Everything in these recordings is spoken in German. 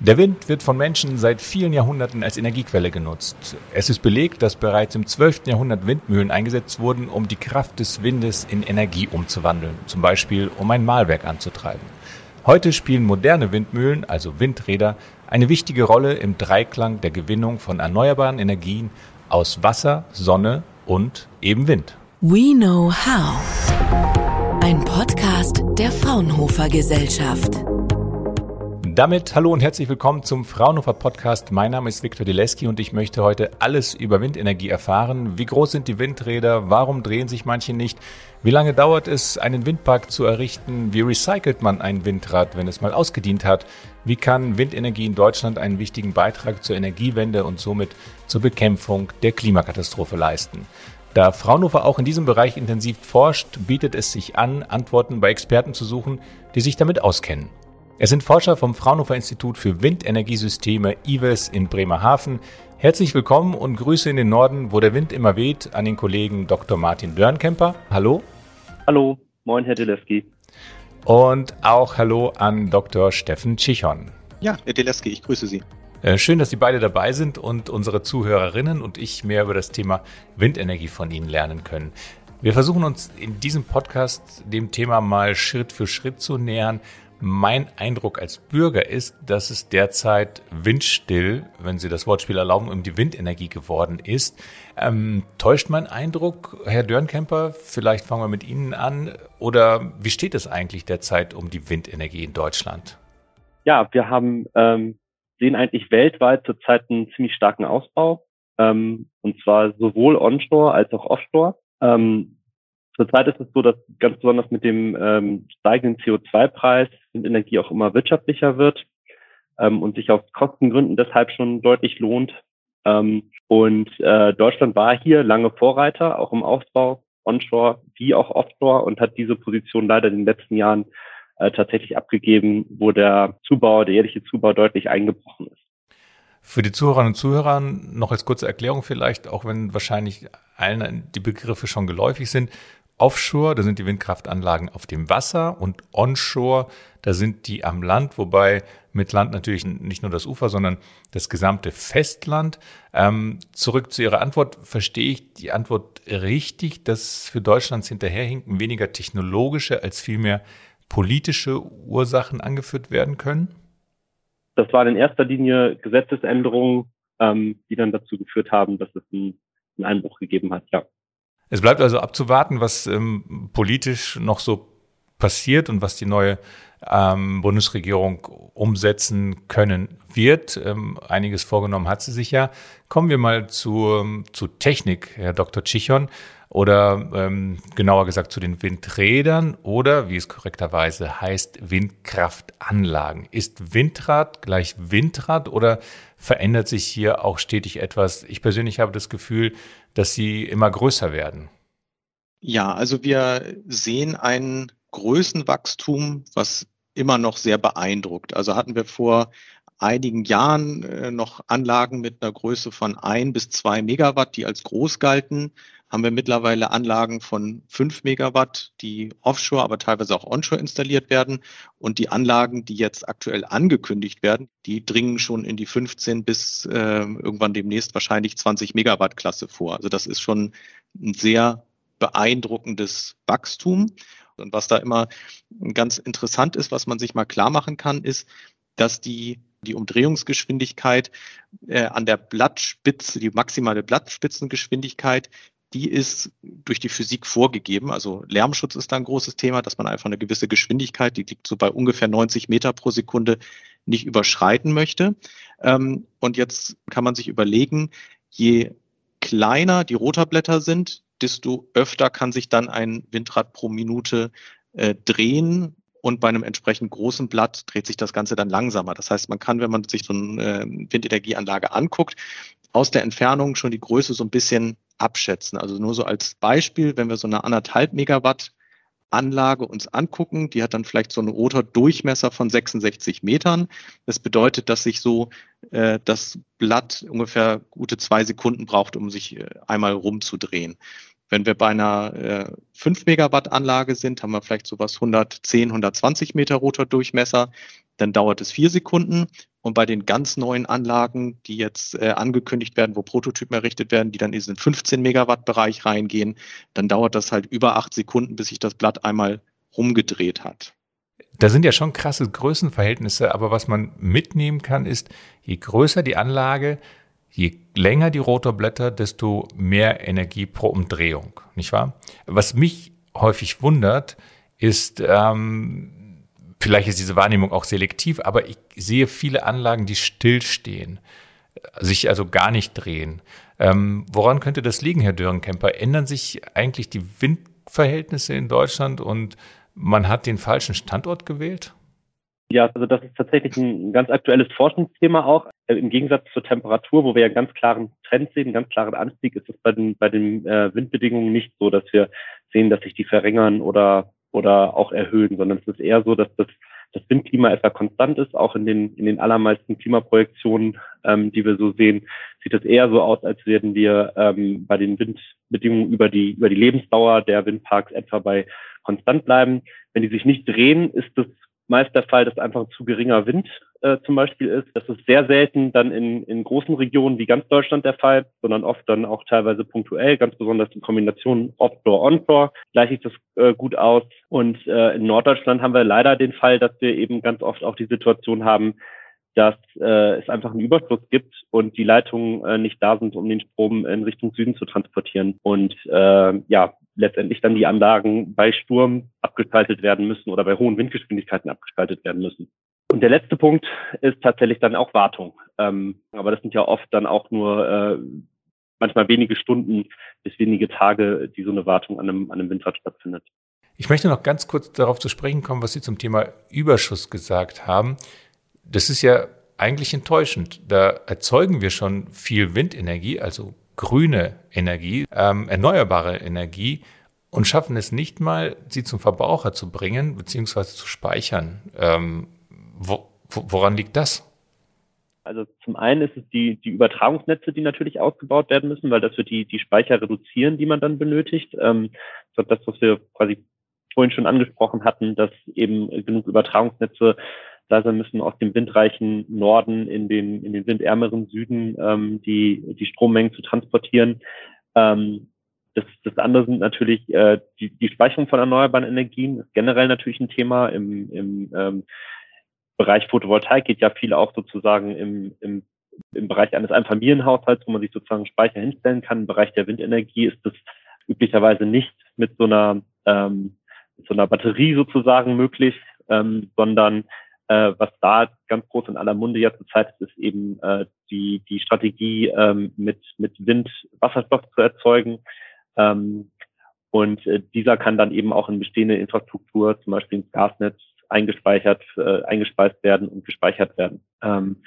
Der Wind wird von Menschen seit vielen Jahrhunderten als Energiequelle genutzt. Es ist belegt, dass bereits im 12. Jahrhundert Windmühlen eingesetzt wurden, um die Kraft des Windes in Energie umzuwandeln, zum Beispiel um ein Mahlwerk anzutreiben. Heute spielen moderne Windmühlen, also Windräder, eine wichtige Rolle im Dreiklang der Gewinnung von erneuerbaren Energien aus Wasser, Sonne und eben Wind. We Know How. Ein Podcast der Fraunhofer Gesellschaft. Damit hallo und herzlich willkommen zum Fraunhofer Podcast. Mein Name ist Viktor Dileski und ich möchte heute alles über Windenergie erfahren. Wie groß sind die Windräder? Warum drehen sich manche nicht? Wie lange dauert es, einen Windpark zu errichten? Wie recycelt man ein Windrad, wenn es mal ausgedient hat? Wie kann Windenergie in Deutschland einen wichtigen Beitrag zur Energiewende und somit zur Bekämpfung der Klimakatastrophe leisten? Da Fraunhofer auch in diesem Bereich intensiv forscht, bietet es sich an, Antworten bei Experten zu suchen, die sich damit auskennen. Es sind Forscher vom Fraunhofer Institut für Windenergiesysteme IWES in Bremerhaven. Herzlich willkommen und Grüße in den Norden, wo der Wind immer weht, an den Kollegen Dr. Martin Dörnkemper. Hallo. Hallo, moin Herr Dileski. Und auch Hallo an Dr. Steffen Tschichon. Ja, Herr Dileski, ich grüße Sie. Äh, schön, dass Sie beide dabei sind und unsere Zuhörerinnen und ich mehr über das Thema Windenergie von Ihnen lernen können. Wir versuchen uns in diesem Podcast dem Thema mal Schritt für Schritt zu nähern, mein Eindruck als Bürger ist, dass es derzeit windstill, wenn Sie das Wortspiel erlauben, um die Windenergie geworden ist. Ähm, täuscht mein Eindruck, Herr Dörnkemper? Vielleicht fangen wir mit Ihnen an. Oder wie steht es eigentlich derzeit um die Windenergie in Deutschland? Ja, wir haben ähm, sehen eigentlich weltweit zurzeit einen ziemlich starken Ausbau. Ähm, und zwar sowohl onshore als auch offshore. Ähm, Zurzeit ist es so, dass ganz besonders mit dem ähm, steigenden CO2-Preis Windenergie auch immer wirtschaftlicher wird ähm, und sich aus Kostengründen deshalb schon deutlich lohnt. Ähm, und äh, Deutschland war hier lange Vorreiter, auch im Aufbau onshore wie auch offshore und hat diese Position leider in den letzten Jahren äh, tatsächlich abgegeben, wo der Zubau, der jährliche Zubau deutlich eingebrochen ist. Für die Zuhörerinnen und Zuhörer noch als kurze Erklärung vielleicht, auch wenn wahrscheinlich allen die Begriffe schon geläufig sind. Offshore, da sind die Windkraftanlagen auf dem Wasser und onshore, da sind die am Land, wobei mit Land natürlich nicht nur das Ufer, sondern das gesamte Festland. Ähm, zurück zu Ihrer Antwort. Verstehe ich die Antwort richtig, dass für Deutschlands Hinterherhinken weniger technologische als vielmehr politische Ursachen angeführt werden können? Das waren in erster Linie Gesetzesänderungen, ähm, die dann dazu geführt haben, dass es einen, Einbruch gegeben hat, ja. Es bleibt also abzuwarten, was ähm, politisch noch so passiert und was die neue ähm, Bundesregierung umsetzen können wird. Ähm, einiges vorgenommen hat sie sich ja. Kommen wir mal zu, ähm, zu Technik, Herr Dr. Chichon, oder ähm, genauer gesagt zu den Windrädern oder, wie es korrekterweise heißt, Windkraftanlagen. Ist Windrad gleich Windrad oder verändert sich hier auch stetig etwas? Ich persönlich habe das Gefühl, dass sie immer größer werden. Ja, also wir sehen ein Größenwachstum, was immer noch sehr beeindruckt. Also hatten wir vor einigen Jahren äh, noch Anlagen mit einer Größe von ein bis zwei Megawatt, die als groß galten haben wir mittlerweile Anlagen von 5 Megawatt, die offshore, aber teilweise auch onshore installiert werden. Und die Anlagen, die jetzt aktuell angekündigt werden, die dringen schon in die 15 bis äh, irgendwann demnächst wahrscheinlich 20 Megawatt Klasse vor. Also das ist schon ein sehr beeindruckendes Wachstum. Und was da immer ganz interessant ist, was man sich mal klar machen kann, ist, dass die die Umdrehungsgeschwindigkeit äh, an der Blattspitze, die maximale Blattspitzengeschwindigkeit, die ist durch die Physik vorgegeben. Also Lärmschutz ist da ein großes Thema, dass man einfach eine gewisse Geschwindigkeit, die liegt so bei ungefähr 90 Meter pro Sekunde, nicht überschreiten möchte. Ähm, und jetzt kann man sich überlegen, je kleiner die Rotorblätter sind, desto öfter kann sich dann ein Windrad pro Minute äh, drehen. Und bei einem entsprechend großen Blatt dreht sich das Ganze dann langsamer. Das heißt, man kann, wenn man sich so eine äh, Windenergieanlage anguckt, aus der Entfernung schon die Größe so ein bisschen abschätzen. Also nur so als Beispiel, wenn wir so eine anderthalb Megawatt Anlage uns angucken, die hat dann vielleicht so einen Rotordurchmesser von 66 Metern. Das bedeutet, dass sich so äh, das Blatt ungefähr gute zwei Sekunden braucht, um sich äh, einmal rumzudrehen. Wenn wir bei einer äh, 5 Megawatt Anlage sind, haben wir vielleicht sowas 110, 120 Meter Rotordurchmesser. Dann dauert es vier Sekunden. Und bei den ganz neuen Anlagen, die jetzt äh, angekündigt werden, wo Prototypen errichtet werden, die dann in diesen 15 Megawatt Bereich reingehen, dann dauert das halt über acht Sekunden, bis sich das Blatt einmal rumgedreht hat. Da sind ja schon krasse Größenverhältnisse, aber was man mitnehmen kann, ist, je größer die Anlage, je länger die Rotorblätter, desto mehr Energie pro Umdrehung, nicht wahr? Was mich häufig wundert, ist, ähm, vielleicht ist diese Wahrnehmung auch selektiv, aber ich sehe viele Anlagen, die stillstehen, sich also gar nicht drehen. Ähm, woran könnte das liegen, Herr Dörenkemper? Ändern sich eigentlich die Windverhältnisse in Deutschland und man hat den falschen Standort gewählt? Ja, also das ist tatsächlich ein ganz aktuelles Forschungsthema auch. Äh, Im Gegensatz zur Temperatur, wo wir ja einen ganz klaren Trend sehen, einen ganz klaren Anstieg, ist es bei den, bei den äh, Windbedingungen nicht so, dass wir sehen, dass sich die verringern oder, oder auch erhöhen, sondern es ist eher so, dass das, das Windklima etwa konstant ist. Auch in den, in den allermeisten Klimaprojektionen, ähm, die wir so sehen, sieht es eher so aus, als würden wir ähm, bei den Windbedingungen über die, über die Lebensdauer der Windparks etwa bei konstant bleiben. Wenn die sich nicht drehen, ist es meist der Fall, dass einfach zu geringer Wind äh, zum Beispiel ist. Das ist sehr selten dann in, in großen Regionen wie ganz Deutschland der Fall, sondern oft dann auch teilweise punktuell, ganz besonders in Kombination Offshore-Onshore gleicht sich das äh, gut aus. Und äh, in Norddeutschland haben wir leider den Fall, dass wir eben ganz oft auch die Situation haben, dass äh, es einfach einen Überschuss gibt und die Leitungen äh, nicht da sind, um den Strom in Richtung Süden zu transportieren. Und äh, ja, letztendlich dann die Anlagen bei Sturm abgeschaltet werden müssen oder bei hohen Windgeschwindigkeiten abgeschaltet werden müssen. Und der letzte Punkt ist tatsächlich dann auch Wartung. Ähm, aber das sind ja oft dann auch nur äh, manchmal wenige Stunden bis wenige Tage, die so eine Wartung an einem, an einem Windrad stattfindet. Ich möchte noch ganz kurz darauf zu sprechen kommen, was Sie zum Thema Überschuss gesagt haben. Das ist ja eigentlich enttäuschend. Da erzeugen wir schon viel Windenergie, also grüne Energie, ähm, erneuerbare Energie und schaffen es nicht mal, sie zum Verbraucher zu bringen beziehungsweise zu speichern. Ähm, wo, woran liegt das? Also zum einen ist es die, die Übertragungsnetze, die natürlich ausgebaut werden müssen, weil das wird die, die Speicher reduzieren, die man dann benötigt. Ähm, das, was wir quasi vorhin schon angesprochen hatten, dass eben genug Übertragungsnetze da sein müssen aus dem windreichen Norden in den, in den windärmeren Süden ähm, die, die Strommengen zu transportieren. Ähm, das, das andere sind natürlich äh, die, die Speicherung von erneuerbaren Energien, ist generell natürlich ein Thema. Im, im ähm, Bereich Photovoltaik geht ja viel auch sozusagen im, im, im Bereich eines Einfamilienhaushalts, wo man sich sozusagen Speicher hinstellen kann. Im Bereich der Windenergie ist das üblicherweise nicht mit so einer, ähm, mit so einer Batterie sozusagen möglich, ähm, sondern äh, was da ganz groß in aller Munde ja zurzeit ist, ist eben äh, die, die Strategie, ähm, mit, mit Wind Wasserstoff zu erzeugen. Ähm, und äh, dieser kann dann eben auch in bestehende Infrastruktur, zum Beispiel ins Gasnetz, eingespeichert, äh, eingespeist werden und gespeichert werden. Ähm,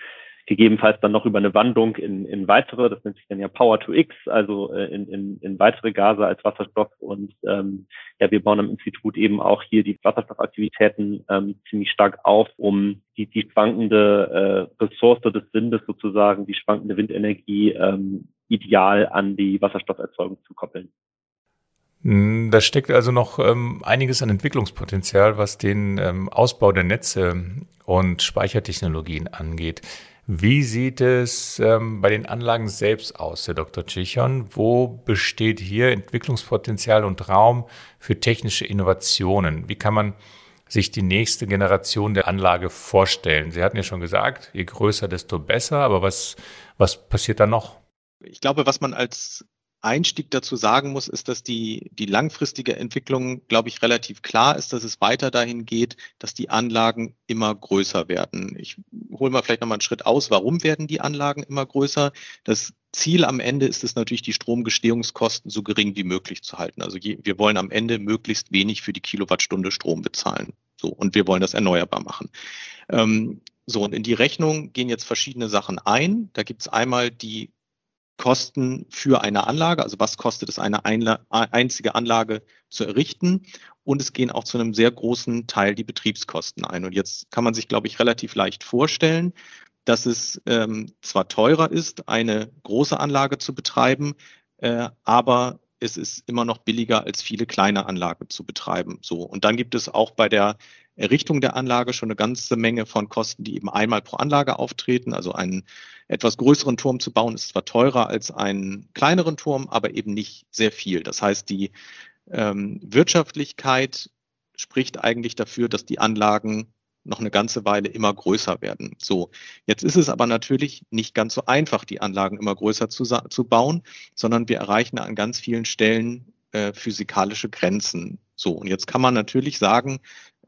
gegebenenfalls dann noch über eine Wandlung in, in weitere, das nennt sich dann ja Power to X, also äh, in, in, in weitere Gase als Wasserstoff. Und ähm, ja, wir bauen am Institut eben auch hier die Wasserstoffaktivitäten ähm, ziemlich stark auf, um die, die schwankende äh, Ressource des Windes sozusagen, die schwankende Windenergie ähm, ideal an die Wasserstofferzeugung zu koppeln. Hm, da steckt also noch ähm, einiges an Entwicklungspotenzial, was den ähm, Ausbau der Netze und Speichertechnologien angeht. Wie sieht es ähm, bei den Anlagen selbst aus, Herr Dr. Chichon? Wo besteht hier Entwicklungspotenzial und Raum für technische Innovationen? Wie kann man sich die nächste Generation der Anlage vorstellen? Sie hatten ja schon gesagt, je größer, desto besser, aber was, was passiert da noch? Ich glaube, was man als Einstieg dazu sagen muss, ist, dass die, die langfristige Entwicklung, glaube ich, relativ klar ist, dass es weiter dahin geht, dass die Anlagen immer größer werden. Ich hole mal vielleicht nochmal einen Schritt aus. Warum werden die Anlagen immer größer? Das Ziel am Ende ist es natürlich, die Stromgestehungskosten so gering wie möglich zu halten. Also wir wollen am Ende möglichst wenig für die Kilowattstunde Strom bezahlen. So, und wir wollen das erneuerbar machen. Ähm, so, und in die Rechnung gehen jetzt verschiedene Sachen ein. Da gibt es einmal die Kosten für eine Anlage, also was kostet es, eine einzige Anlage zu errichten. Und es gehen auch zu einem sehr großen Teil die Betriebskosten ein. Und jetzt kann man sich, glaube ich, relativ leicht vorstellen, dass es ähm, zwar teurer ist, eine große Anlage zu betreiben, äh, aber es ist immer noch billiger, als viele kleine Anlagen zu betreiben. So. Und dann gibt es auch bei der Errichtung der Anlage schon eine ganze Menge von Kosten, die eben einmal pro Anlage auftreten. Also einen etwas größeren Turm zu bauen ist zwar teurer als einen kleineren Turm, aber eben nicht sehr viel. Das heißt, die ähm, Wirtschaftlichkeit spricht eigentlich dafür, dass die Anlagen noch eine ganze Weile immer größer werden. So, jetzt ist es aber natürlich nicht ganz so einfach, die Anlagen immer größer zu, zu bauen, sondern wir erreichen an ganz vielen Stellen äh, physikalische Grenzen. So, und jetzt kann man natürlich sagen,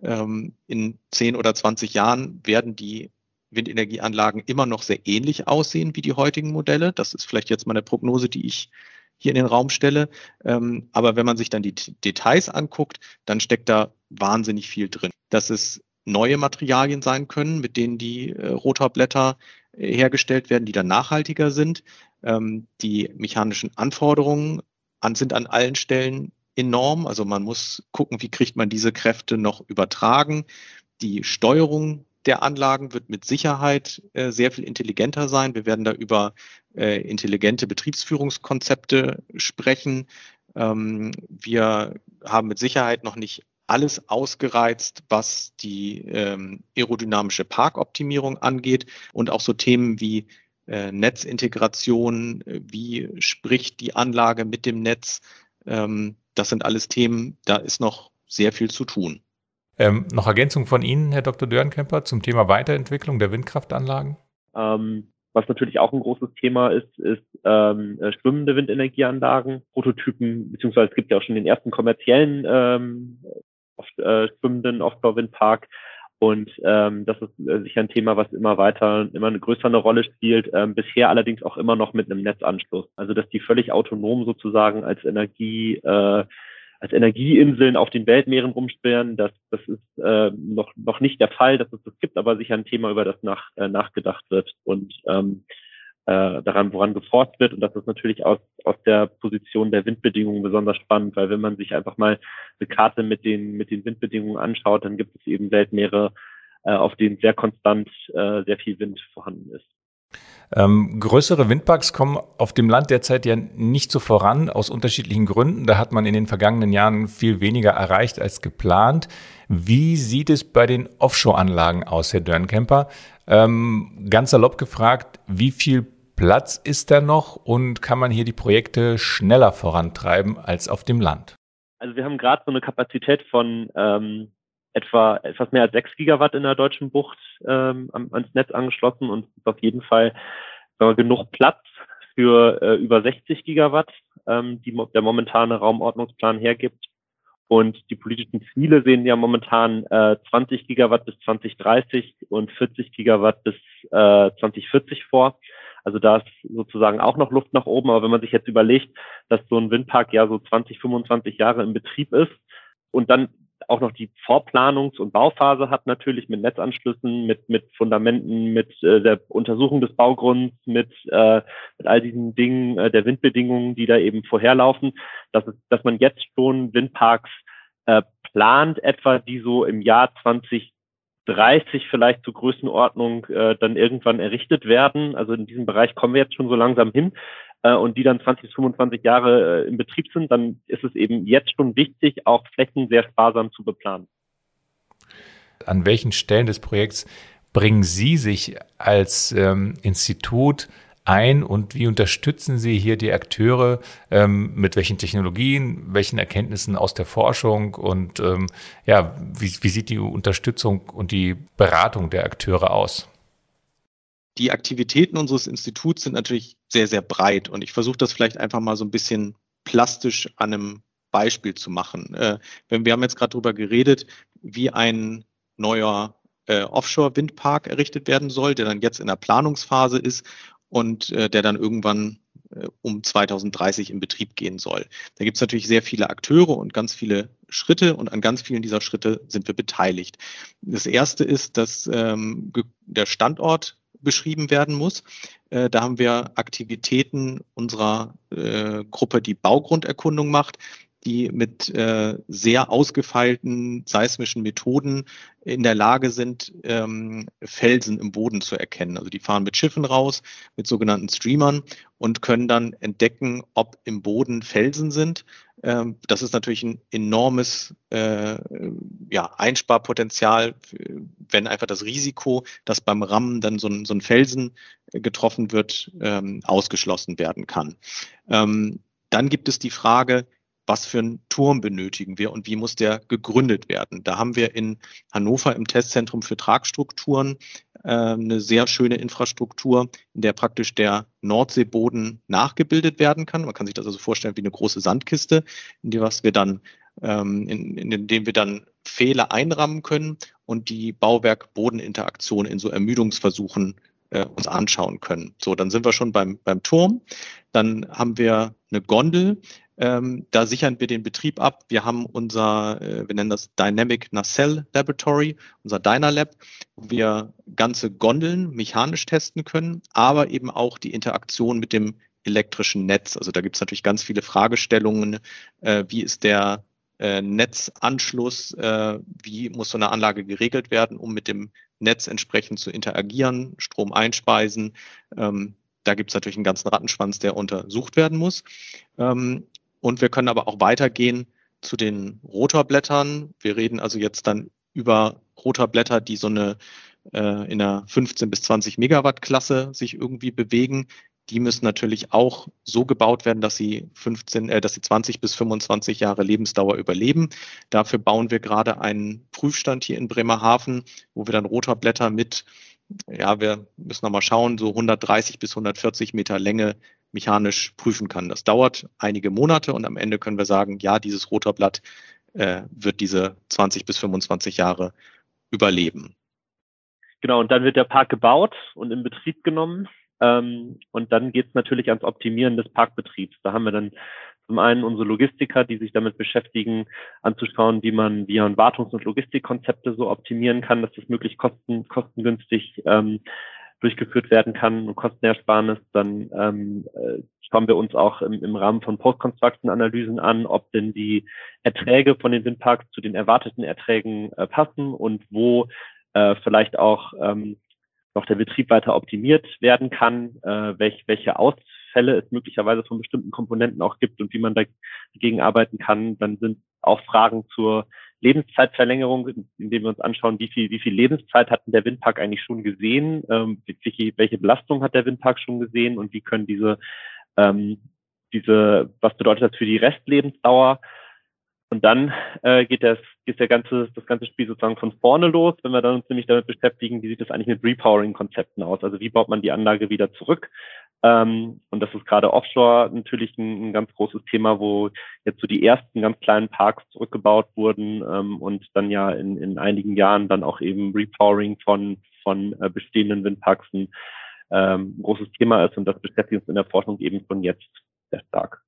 ähm, in 10 oder 20 Jahren werden die Windenergieanlagen immer noch sehr ähnlich aussehen wie die heutigen Modelle. Das ist vielleicht jetzt mal eine Prognose, die ich hier in den Raum stelle. Ähm, aber wenn man sich dann die Details anguckt, dann steckt da wahnsinnig viel drin. Dass es neue Materialien sein können, mit denen die äh, Rotorblätter äh, hergestellt werden, die dann nachhaltiger sind. Ähm, die mechanischen Anforderungen an, sind an allen Stellen enorm. Also man muss gucken, wie kriegt man diese Kräfte noch übertragen. Die Steuerung der Anlagen wird mit Sicherheit äh, sehr viel intelligenter sein. Wir werden da über äh, intelligente Betriebsführungskonzepte sprechen. Ähm, wir haben mit Sicherheit noch nicht alles ausgereizt, was die ähm, aerodynamische Parkoptimierung angeht und auch so Themen wie äh, Netzintegration, wie spricht die Anlage mit dem Netz. Ähm, das sind alles Themen, da ist noch sehr viel zu tun. Ähm, noch Ergänzung von Ihnen, Herr Dr. Dörnkemper, zum Thema Weiterentwicklung der Windkraftanlagen? Ähm, was natürlich auch ein großes Thema ist, ist ähm, äh, schwimmende Windenergieanlagen, Prototypen, beziehungsweise es gibt ja auch schon den ersten kommerziellen ähm, oft, äh, schwimmenden Offshore-Windpark. Und ähm, das ist äh, sicher ein Thema, was immer weiter, immer eine größere Rolle spielt. Ähm, bisher allerdings auch immer noch mit einem Netzanschluss. Also dass die völlig autonom sozusagen als Energie äh, als Energieinseln auf den Weltmeeren rumsperren. Das, das ist äh, noch, noch nicht der Fall, dass es das gibt, aber sicher ein Thema, über das nach, äh, nachgedacht wird. Und ähm, äh, daran, woran geforscht wird. Und das ist natürlich aus, aus der Position der Windbedingungen besonders spannend, weil wenn man sich einfach mal eine Karte mit den, mit den Windbedingungen anschaut, dann gibt es eben Weltmeere, äh, auf denen sehr konstant äh, sehr viel Wind vorhanden ist. Ähm, größere Windparks kommen auf dem Land derzeit ja nicht so voran, aus unterschiedlichen Gründen. Da hat man in den vergangenen Jahren viel weniger erreicht als geplant. Wie sieht es bei den Offshore-Anlagen aus, Herr Dörnkemper? Ähm, ganz salopp gefragt, wie viel Platz ist da noch und kann man hier die Projekte schneller vorantreiben als auf dem Land? Also wir haben gerade so eine Kapazität von ähm, etwa etwas mehr als sechs Gigawatt in der deutschen Bucht ähm, ans Netz angeschlossen und ist auf jeden Fall wir, genug Platz für äh, über 60 Gigawatt, ähm, die der momentane Raumordnungsplan hergibt. Und die politischen Ziele sehen ja momentan äh, 20 Gigawatt bis 2030 und 40 Gigawatt bis äh, 2040 vor. Also da ist sozusagen auch noch Luft nach oben. Aber wenn man sich jetzt überlegt, dass so ein Windpark ja so 20, 25 Jahre im Betrieb ist und dann auch noch die Vorplanungs- und Bauphase hat natürlich mit Netzanschlüssen, mit, mit Fundamenten, mit äh, der Untersuchung des Baugrunds, mit, äh, mit all diesen Dingen äh, der Windbedingungen, die da eben vorherlaufen, dass, es, dass man jetzt schon Windparks äh, plant, etwa die so im Jahr 2030 vielleicht zur Größenordnung äh, dann irgendwann errichtet werden. Also in diesem Bereich kommen wir jetzt schon so langsam hin äh, und die dann 20 bis 25 Jahre äh, im Betrieb sind, dann ist es eben jetzt schon wichtig, auch Flächen sehr sparsam zu beplanen. An welchen Stellen des Projekts bringen Sie sich als ähm, Institut ein und wie unterstützen Sie hier die Akteure ähm, mit welchen Technologien, welchen Erkenntnissen aus der Forschung und ähm, ja, wie, wie sieht die Unterstützung und die Beratung der Akteure aus? Die Aktivitäten unseres Instituts sind natürlich sehr, sehr breit und ich versuche das vielleicht einfach mal so ein bisschen plastisch an einem Beispiel zu machen. Äh, wir haben jetzt gerade darüber geredet, wie ein neuer äh, Offshore-Windpark errichtet werden soll, der dann jetzt in der Planungsphase ist und äh, der dann irgendwann äh, um 2030 in Betrieb gehen soll. Da gibt es natürlich sehr viele Akteure und ganz viele Schritte und an ganz vielen dieser Schritte sind wir beteiligt. Das erste ist, dass ähm, der Standort beschrieben werden muss. Äh, da haben wir Aktivitäten unserer äh, Gruppe, die Baugrunderkundung macht, die mit äh, sehr ausgefeilten seismischen Methoden in der Lage sind, ähm, Felsen im Boden zu erkennen. Also die fahren mit Schiffen raus, mit sogenannten Streamern und können dann entdecken, ob im Boden Felsen sind. Ähm, das ist natürlich ein enormes äh, ja, Einsparpotenzial, wenn einfach das Risiko, dass beim Rammen dann so ein, so ein Felsen getroffen wird, ähm, ausgeschlossen werden kann. Ähm, dann gibt es die Frage, was für einen Turm benötigen wir und wie muss der gegründet werden. Da haben wir in Hannover im Testzentrum für Tragstrukturen äh, eine sehr schöne Infrastruktur, in der praktisch der Nordseeboden nachgebildet werden kann. Man kann sich das also vorstellen wie eine große Sandkiste, in die was wir dann ähm, in, in dem wir dann Fehler einrammen können und die Bauwerk-Bodeninteraktion in so Ermüdungsversuchen äh, uns anschauen können. So, dann sind wir schon beim, beim Turm. Dann haben wir eine Gondel, ähm, da sichern wir den Betrieb ab. Wir haben unser, äh, wir nennen das Dynamic Nacelle Laboratory, unser Dynalab, wo wir ganze Gondeln mechanisch testen können, aber eben auch die Interaktion mit dem elektrischen Netz. Also da gibt es natürlich ganz viele Fragestellungen. Äh, wie ist der äh, Netzanschluss? Äh, wie muss so eine Anlage geregelt werden, um mit dem Netz entsprechend zu interagieren, Strom einspeisen? Ähm, da gibt es natürlich einen ganzen Rattenschwanz, der untersucht werden muss. Ähm, und wir können aber auch weitergehen zu den Rotorblättern. Wir reden also jetzt dann über Rotorblätter, die so eine äh, in der 15 bis 20 Megawatt Klasse sich irgendwie bewegen. Die müssen natürlich auch so gebaut werden, dass sie 15, äh, dass sie 20 bis 25 Jahre Lebensdauer überleben. Dafür bauen wir gerade einen Prüfstand hier in Bremerhaven, wo wir dann Rotorblätter mit, ja, wir müssen nochmal schauen, so 130 bis 140 Meter Länge mechanisch prüfen kann. Das dauert einige Monate und am Ende können wir sagen, ja, dieses Rotorblatt äh, wird diese 20 bis 25 Jahre überleben. Genau, und dann wird der Park gebaut und in Betrieb genommen. Ähm, und dann geht es natürlich ans Optimieren des Parkbetriebs. Da haben wir dann zum einen unsere Logistiker, die sich damit beschäftigen, anzuschauen, wie man, man Wartungs- und Logistikkonzepte so optimieren kann, dass das möglichst kosten, kostengünstig ähm, durchgeführt werden kann und Kostenersparnis, dann ähm, äh, schauen wir uns auch im, im Rahmen von Post-Construction-Analysen an, ob denn die Erträge von den Windparks zu den erwarteten Erträgen äh, passen und wo äh, vielleicht auch ähm, noch der Betrieb weiter optimiert werden kann, äh, welch, welche Ausfälle es möglicherweise von bestimmten Komponenten auch gibt und wie man dagegen arbeiten kann. Dann sind auch Fragen zur Lebenszeitverlängerung, indem wir uns anschauen, wie viel, wie viel Lebenszeit hat der Windpark eigentlich schon gesehen, ähm, welche, Belastung hat der Windpark schon gesehen und wie können diese, ähm, diese, was bedeutet das für die Restlebensdauer? Und dann äh, geht das, geht der ganze, das ganze Spiel sozusagen von vorne los, wenn wir dann uns nämlich damit beschäftigen, wie sieht das eigentlich mit Repowering-Konzepten aus? Also wie baut man die Anlage wieder zurück? Ähm, und das ist gerade offshore natürlich ein, ein, ganz großes Thema, wo jetzt so die ersten ganz kleinen Parks zurückgebaut wurden ähm, und dann ja in, in einigen Jahren dann auch eben Repowering von, von äh, bestehenden Windparks ein ähm, großes Thema ist und das beschäftigt uns in der Forschung eben von jetzt sehr stark.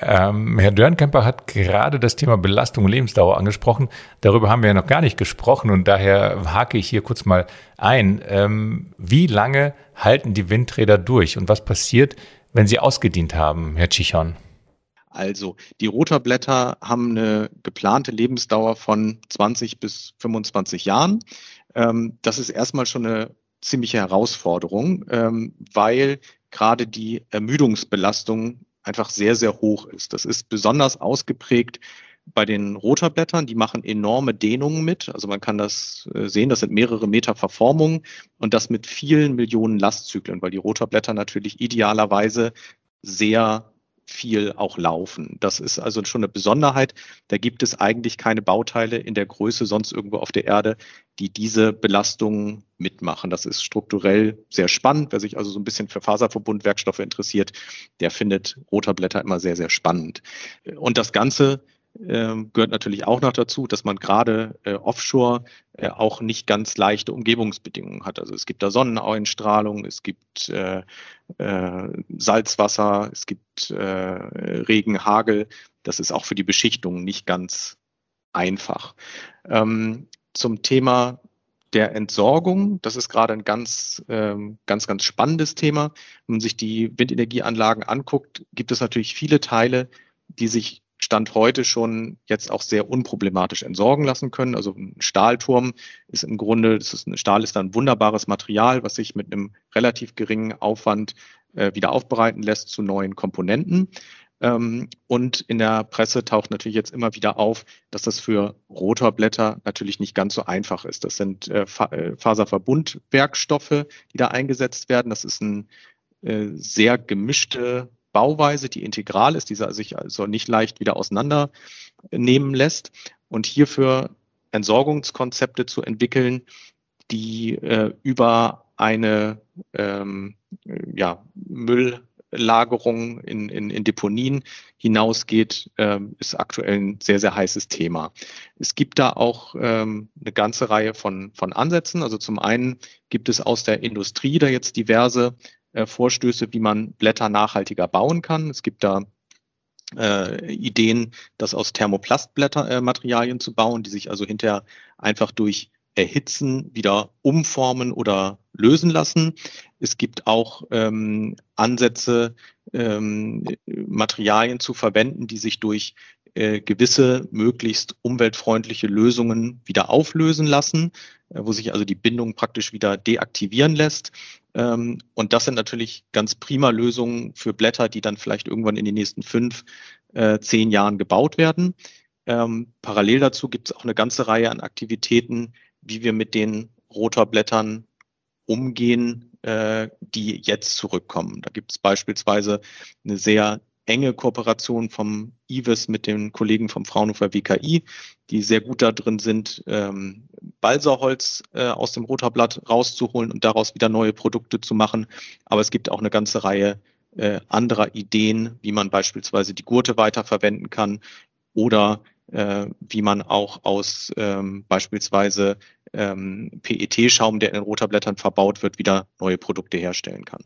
Ähm, Herr Dörnkemper hat gerade das Thema Belastung und Lebensdauer angesprochen. Darüber haben wir ja noch gar nicht gesprochen und daher hake ich hier kurz mal ein. Ähm, wie lange halten die Windräder durch und was passiert, wenn sie ausgedient haben, Herr Chichon? Also, die Rotorblätter haben eine geplante Lebensdauer von 20 bis 25 Jahren. Ähm, das ist erstmal schon eine ziemliche Herausforderung, ähm, weil gerade die Ermüdungsbelastung einfach sehr, sehr hoch ist. Das ist besonders ausgeprägt bei den Rotorblättern, die machen enorme Dehnungen mit. Also man kann das äh, sehen, das sind mehrere Meter Verformungen und das mit vielen Millionen Lastzyklen, weil die Rotorblätter natürlich idealerweise sehr viel auch laufen. Das ist also schon eine Besonderheit. Da gibt es eigentlich keine Bauteile in der Größe sonst irgendwo auf der Erde, die diese Belastungen mitmachen. Das ist strukturell sehr spannend. Wer sich also so ein bisschen für Faserverbundwerkstoffe interessiert, der findet Rotorblätter immer sehr, sehr spannend. Und das Ganze ähm, gehört natürlich auch noch dazu, dass man gerade äh, offshore äh, auch nicht ganz leichte Umgebungsbedingungen hat. Also es gibt da Sonneneinstrahlung, es gibt äh, äh, Salzwasser, es gibt äh, Regen, Hagel. Das ist auch für die Beschichtung nicht ganz einfach. Ähm, zum Thema der Entsorgung, das ist gerade ein ganz, ähm, ganz, ganz spannendes Thema. Wenn man sich die Windenergieanlagen anguckt, gibt es natürlich viele Teile, die sich Stand heute schon jetzt auch sehr unproblematisch entsorgen lassen können. Also ein Stahlturm ist im Grunde, das ist, ein Stahl ist ein wunderbares Material, was sich mit einem relativ geringen Aufwand äh, wieder aufbereiten lässt zu neuen Komponenten. Ähm, und in der Presse taucht natürlich jetzt immer wieder auf, dass das für Rotorblätter natürlich nicht ganz so einfach ist. Das sind äh, äh Faserverbundwerkstoffe, die da eingesetzt werden. Das ist eine äh, sehr gemischte Bauweise, die integral ist, die sich also nicht leicht wieder auseinandernehmen lässt. Und hierfür Entsorgungskonzepte zu entwickeln, die äh, über eine ähm, ja, Mülllagerung in, in, in Deponien hinausgeht, ähm, ist aktuell ein sehr, sehr heißes Thema. Es gibt da auch ähm, eine ganze Reihe von, von Ansätzen. Also zum einen gibt es aus der Industrie da jetzt diverse äh, Vorstöße, wie man Blätter nachhaltiger bauen kann. Es gibt da äh, Ideen, das aus Thermoplastblättermaterialien äh, zu bauen, die sich also hinterher einfach durch Erhitzen wieder umformen oder lösen lassen. Es gibt auch ähm, Ansätze, ähm, Materialien zu verwenden, die sich durch äh, gewisse möglichst umweltfreundliche Lösungen wieder auflösen lassen, äh, wo sich also die Bindung praktisch wieder deaktivieren lässt. Ähm, und das sind natürlich ganz prima Lösungen für Blätter, die dann vielleicht irgendwann in den nächsten fünf, äh, zehn Jahren gebaut werden. Ähm, parallel dazu gibt es auch eine ganze Reihe an Aktivitäten, wie wir mit den Rotorblättern umgehen, äh, die jetzt zurückkommen. Da gibt es beispielsweise eine sehr enge Kooperation vom IWES mit den Kollegen vom Fraunhofer WKI, die sehr gut da drin sind, ähm, Balsaholz äh, aus dem Rotorblatt rauszuholen und daraus wieder neue Produkte zu machen. Aber es gibt auch eine ganze Reihe äh, anderer Ideen, wie man beispielsweise die Gurte weiterverwenden kann oder äh, wie man auch aus ähm, beispielsweise ähm, PET-Schaum, der in den Rotorblättern verbaut wird, wieder neue Produkte herstellen kann.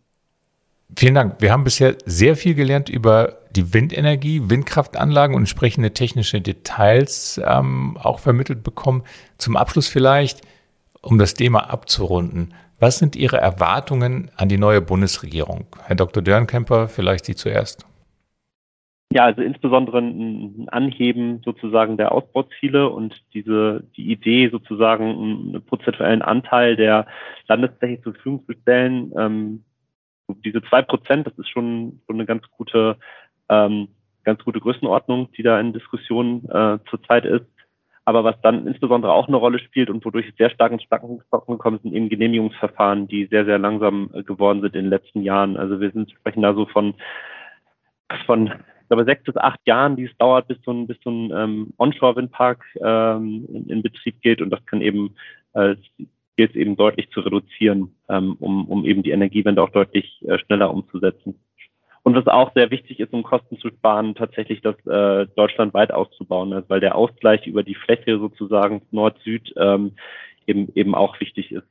Vielen Dank. Wir haben bisher sehr viel gelernt über die Windenergie, Windkraftanlagen und entsprechende technische Details ähm, auch vermittelt bekommen. Zum Abschluss vielleicht, um das Thema abzurunden. Was sind Ihre Erwartungen an die neue Bundesregierung? Herr Dr. Dörnkemper, vielleicht Sie zuerst. Ja, also insbesondere ein Anheben sozusagen der Ausbauziele und diese die Idee sozusagen einen prozentuellen Anteil der Landesfläche zur Verfügung zu stellen, ähm, diese zwei Prozent, das ist schon, schon eine ganz gute, ähm, ganz gute Größenordnung, die da in Diskussion äh, zurzeit ist. Aber was dann insbesondere auch eine Rolle spielt und wodurch es sehr stark ins Stocken gekommen sind eben Genehmigungsverfahren, die sehr, sehr langsam äh, geworden sind in den letzten Jahren. Also wir sind, sprechen da so von, von ich glaube, sechs bis acht Jahren, die es dauert, bis so ein, bis so ein ähm, Onshore-Windpark ähm, in, in Betrieb geht. Und das kann eben äh, gilt es eben deutlich zu reduzieren, ähm, um, um eben die Energiewende auch deutlich äh, schneller umzusetzen. Und was auch sehr wichtig ist, um Kosten zu sparen, tatsächlich das äh, deutschlandweit auszubauen, also weil der Ausgleich über die Fläche sozusagen Nord-Süd ähm, eben, eben auch wichtig ist.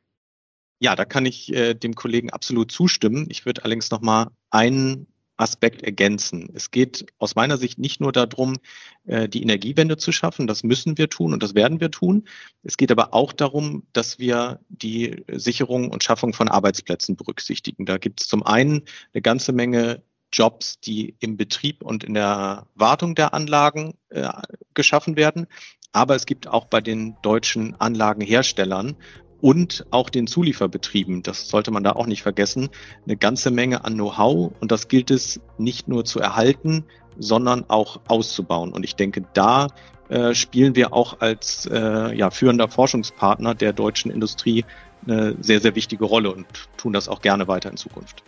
Ja, da kann ich äh, dem Kollegen absolut zustimmen. Ich würde allerdings noch mal einen Aspekt ergänzen. Es geht aus meiner Sicht nicht nur darum, äh, die Energiewende zu schaffen. Das müssen wir tun und das werden wir tun. Es geht aber auch darum, dass wir die Sicherung und Schaffung von Arbeitsplätzen berücksichtigen. Da gibt es zum einen eine ganze Menge Jobs, die im Betrieb und in der Wartung der Anlagen äh, geschaffen werden. Aber es gibt auch bei den deutschen Anlagenherstellern und auch den Zulieferbetrieben, das sollte man da auch nicht vergessen, eine ganze Menge an Know-how und das gilt es nicht nur zu erhalten, sondern auch auszubauen. Und ich denke, da äh, spielen wir auch als äh, ja, führender Forschungspartner der deutschen Industrie eine sehr, sehr wichtige Rolle und tun das auch gerne weiter in Zukunft.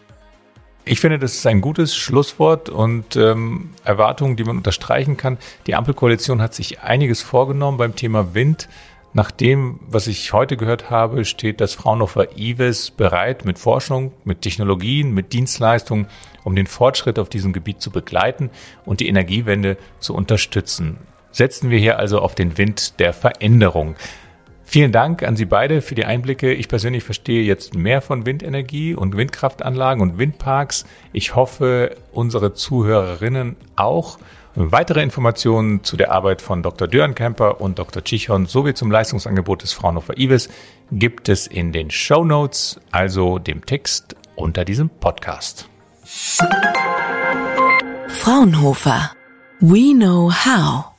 Ich finde, das ist ein gutes Schlusswort und ähm, Erwartungen, die man unterstreichen kann. Die Ampelkoalition hat sich einiges vorgenommen beim Thema Wind. Nach dem, was ich heute gehört habe, steht das Fraunhofer IWES bereit mit Forschung, mit Technologien, mit Dienstleistungen, um den Fortschritt auf diesem Gebiet zu begleiten und die Energiewende zu unterstützen. Setzen wir hier also auf den Wind der Veränderung. Vielen Dank an Sie beide für die Einblicke. Ich persönlich verstehe jetzt mehr von Windenergie und Windkraftanlagen und Windparks. Ich hoffe, unsere Zuhörerinnen auch. Weitere Informationen zu der Arbeit von Dr. Dörnkemper und Dr. Chichon sowie zum Leistungsangebot des Fraunhofer IWES gibt es in den Show Notes, also dem Text unter diesem Podcast. Fraunhofer We know how.